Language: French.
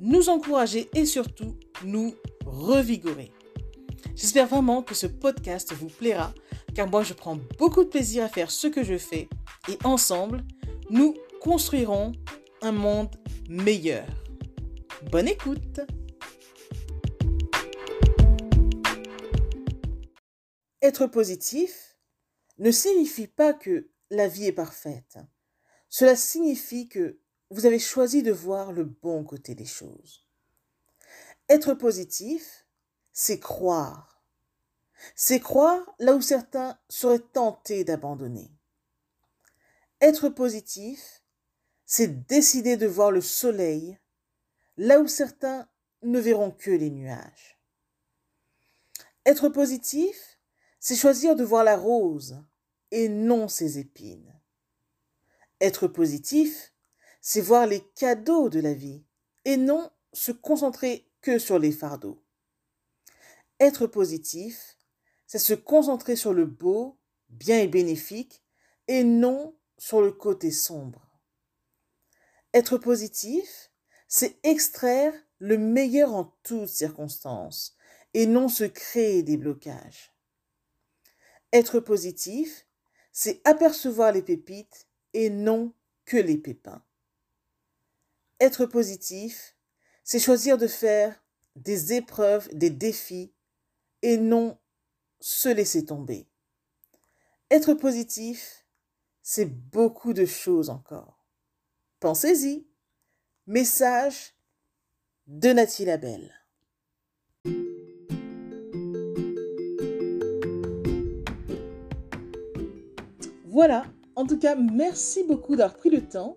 nous encourager et surtout nous revigorer. J'espère vraiment que ce podcast vous plaira car moi je prends beaucoup de plaisir à faire ce que je fais et ensemble, nous construirons un monde meilleur. Bonne écoute Être positif ne signifie pas que la vie est parfaite. Cela signifie que vous avez choisi de voir le bon côté des choses. Être positif, c'est croire. C'est croire là où certains seraient tentés d'abandonner. Être positif, c'est décider de voir le soleil là où certains ne verront que les nuages. Être positif, c'est choisir de voir la rose et non ses épines. Être positif, c'est voir les cadeaux de la vie et non se concentrer que sur les fardeaux. Être positif, c'est se concentrer sur le beau, bien et bénéfique et non sur le côté sombre. Être positif, c'est extraire le meilleur en toutes circonstances et non se créer des blocages. Être positif, c'est apercevoir les pépites et non que les pépins. Être positif, c'est choisir de faire des épreuves, des défis et non se laisser tomber. Être positif, c'est beaucoup de choses encore. Pensez-y. Message de Nathalie Labelle. Voilà, en tout cas, merci beaucoup d'avoir pris le temps